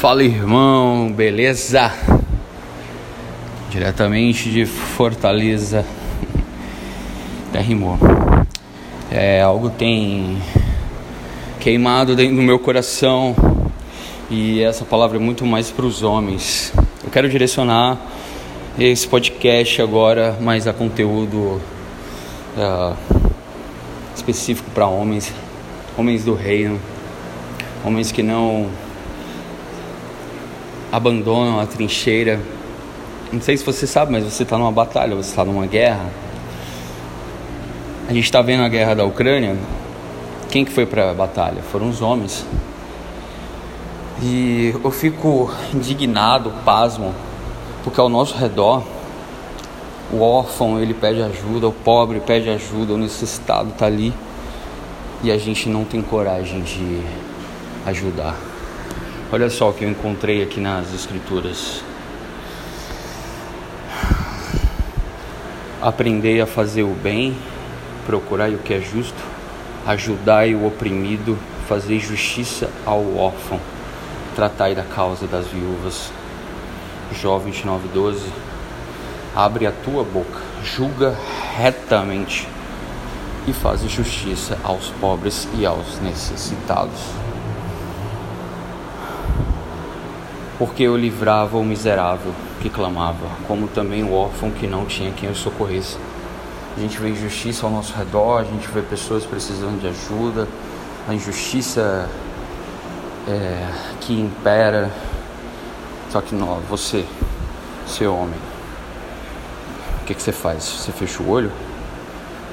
Fala irmão, beleza? Diretamente de Fortaleza. Até rimou. É, algo tem queimado dentro do meu coração e essa palavra é muito mais para os homens. Eu quero direcionar esse podcast agora mais a conteúdo uh, específico para homens, homens do reino, homens que não abandonam a trincheira. Não sei se você sabe, mas você está numa batalha, você está numa guerra. A gente está vendo a guerra da Ucrânia. Quem que foi para a batalha? Foram os homens. E eu fico indignado, pasmo, porque ao nosso redor o órfão ele pede ajuda, o pobre pede ajuda, o necessitado está ali e a gente não tem coragem de ajudar. Olha só o que eu encontrei aqui nas escrituras. Aprendei a fazer o bem, procurai o que é justo, ajudai o oprimido, fazei justiça ao órfão, tratai da causa das viúvas. Jó 29:12 Abre a tua boca, julga retamente e faz justiça aos pobres e aos necessitados. Porque eu livrava o miserável que clamava, como também o órfão que não tinha quem o socorresse. A gente vê injustiça ao nosso redor, a gente vê pessoas precisando de ajuda, a injustiça é, que impera. Só que não, você, seu homem, o que, que você faz? Você fecha o olho?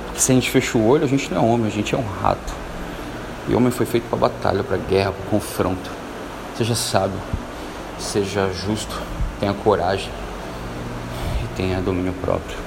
Porque se a gente fecha o olho, a gente não é homem, a gente é um rato. E homem foi feito para batalha, para guerra, para confronto. Você já sabe seja justo, tenha coragem e tenha domínio próprio.